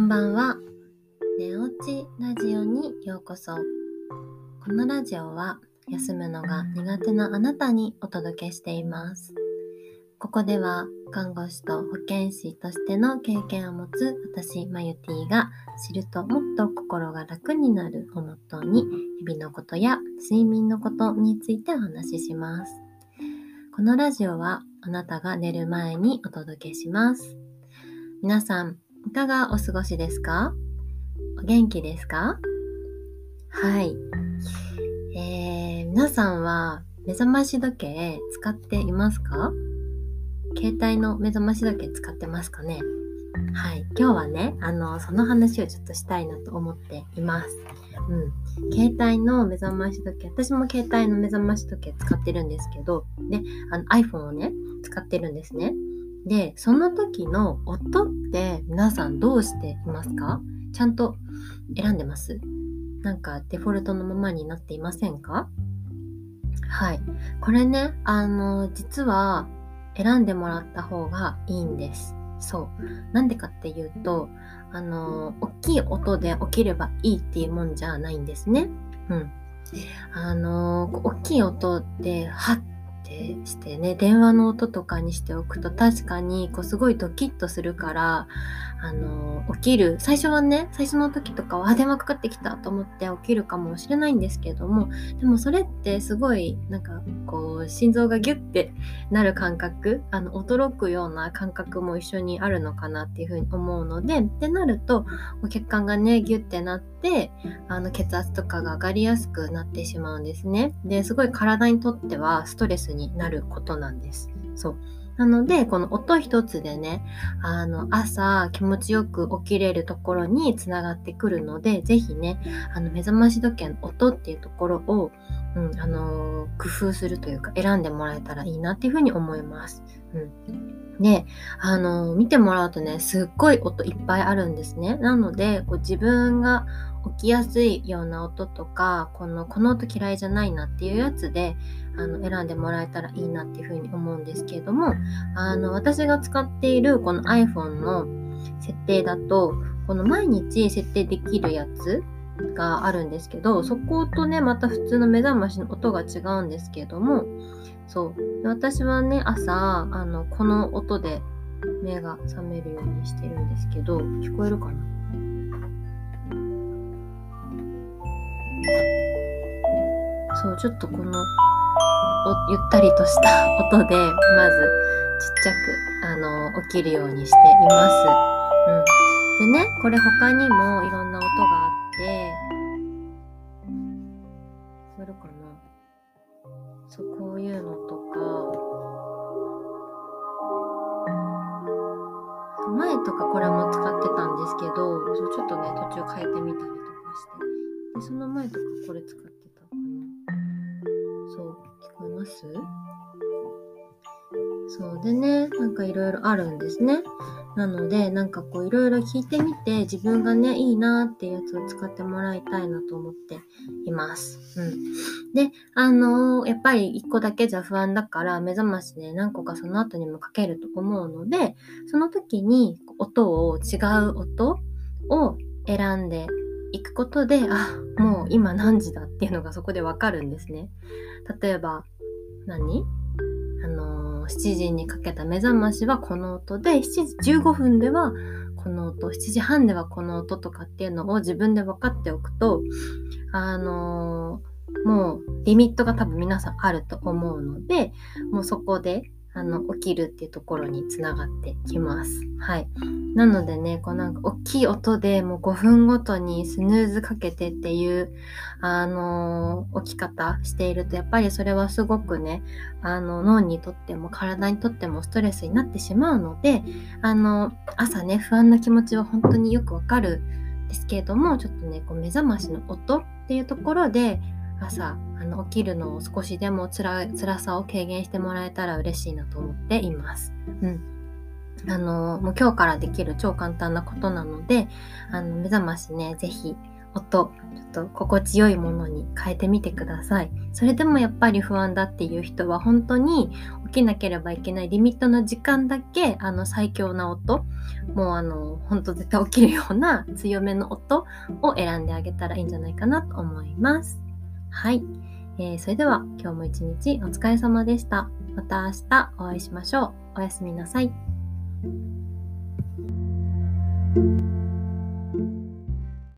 こんばんは。寝落ちラジオにようこそ。このラジオは休むのが苦手なあなたにお届けしています。ここでは看護師と保健師としての経験を持つ私、マユティが知るともっと心が楽になるをモットーに日々のことや睡眠のことについてお話しします。このラジオはあなたが寝る前にお届けします。皆さん、いかがお過ごしですか？お元気ですか？はい。えー、皆さんは目覚まし時計使っていますか？携帯の目覚まし時計使ってますかね？はい。今日はね、あの、その話をちょっとしたいなと思っています。うん。携帯の目覚まし時計、私も携帯の目覚まし時計使ってるんですけど、で、あの iPhone をね、使ってるんですね。で、その時の音って皆さんどうしていますか？ちゃんと選んでます？なんかデフォルトのままになっていませんか？はい。これね、あの、実は選んでもらった方がいいんです。そう。なんでかっていうと、あの、大きい音で起きればいいっていうもんじゃないんですね。うん。あの、大きい音で、はってしてね、電話の音とかにしておくと確かに、こう、すごいドキッとするから、あの、起きる。最初はね、最初の時とかは、あ、電話かかってきたと思って起きるかもしれないんですけども、でもそれってすごい、なんか、こう、心臓がギュッてなる感覚、あの、驚くような感覚も一緒にあるのかなっていうふうに思うので、ってなると、血管がね、ギュッてなって、あの、血圧とかが上がりやすくなってしまうんですね。で、すごい体にとってはストレスになることなんです。そう。なので、この音一つでね、あの、朝気持ちよく起きれるところにつながってくるので、ぜひね、あの、目覚まし時計の音っていうところを、うん、あの工夫するというか、選んでもらえたらいいなっていうふうに思います。うん。で、あの見てもらうとね、すっごい音いっぱいあるんですね。なので、こう自分が起きやすいような音とか、この、この音嫌いじゃないなっていうやつで、あの、選んでもらえたらいいなっていうふうに思うんですけれども、あの、私が使っているこの iPhone の設定だと、この毎日設定できるやつがあるんですけど、そことね、また普通の目覚ましの音が違うんですけれども、そう。私はね、朝、あの、この音で目が覚めるようにしてるんですけど、聞こえるかな？そう、ちょっとこの、おゆったりとした 音で、まず、ちっちゃく、あの、起きるようにしています。うん。でね、これ他にもいろんな音がなそう、こういうのとか、前とかこれも使ってたんですけど、そうちょっとね、途中変えてみたりとかして。で、その前とかこれ使ってたかな。そう、聞こえます？そうでね、なんかいろいろあるんですね。なので、なんかこういろいろ聞いてみて、自分がね、いいなっていうやつを使ってもらいたいなと思っています。うん。で、あのーやっぱり一個だけじゃ不安だから、目覚ましで何個かその後にもかけると思うので、その時に音を、違う音を選んでいくことで、あ、もう今何時だっていうのがそこでわかるんですね。例えば、何？あのー7時にかけた目覚ましはこの音で、7時15分ではこの音、7時半ではこの音とかっていうのを自分で分かっておくと、あのーもうリミットが多分皆さんあると思うので、もうそこであの起きるっていうところにつながってきます。はい。なのでね、こうなんか大きい音でもう5分ごとにスヌーズかけてっていう、あのー起き方していると、やっぱりそれはすごくね、あの脳にとっても体にとってもストレスになってしまうので、あの、朝ね、不安な気持ちは本当によくわかるんですけれども、ちょっとね、こう目覚ましの音っていうところで、朝あの起きるのを少しでもつら辛さを軽減してもらえたら嬉しいなと思っています。うん。あのもう今日からできる超簡単なことなので、あの目覚ましね、ぜひ音ちょっと心地よいものに変えてみてくださいそれでもやっぱり不安だっていう人は本当に起きなければいけないリミットの時間だけあの最強な音もうあの本当絶対起きるような強めの音を選んであげたらいいんじゃないかなと思いますはい、えー、それでは今日も一日お疲れ様でした。また明日お会いしましょう。おやすみなさい。